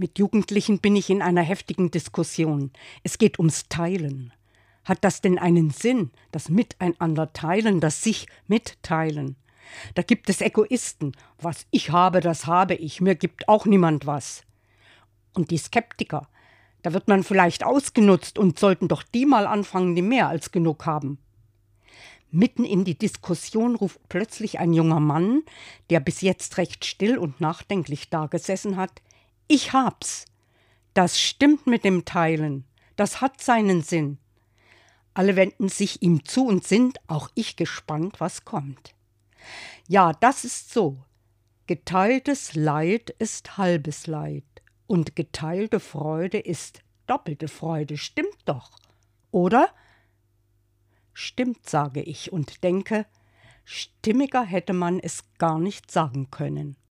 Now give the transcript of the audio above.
Mit Jugendlichen bin ich in einer heftigen Diskussion. Es geht ums Teilen. Hat das denn einen Sinn, das Miteinander teilen, das sich mitteilen? Da gibt es Egoisten. Was ich habe, das habe ich. Mir gibt auch niemand was. Und die Skeptiker. Da wird man vielleicht ausgenutzt und sollten doch die mal anfangen, die mehr als genug haben. Mitten in die Diskussion ruft plötzlich ein junger Mann, der bis jetzt recht still und nachdenklich dagesessen hat, ich hab's. Das stimmt mit dem Teilen. Das hat seinen Sinn. Alle wenden sich ihm zu und sind, auch ich gespannt, was kommt. Ja, das ist so. Geteiltes Leid ist halbes Leid und geteilte Freude ist doppelte Freude. Stimmt doch, oder? Stimmt, sage ich und denke, stimmiger hätte man es gar nicht sagen können.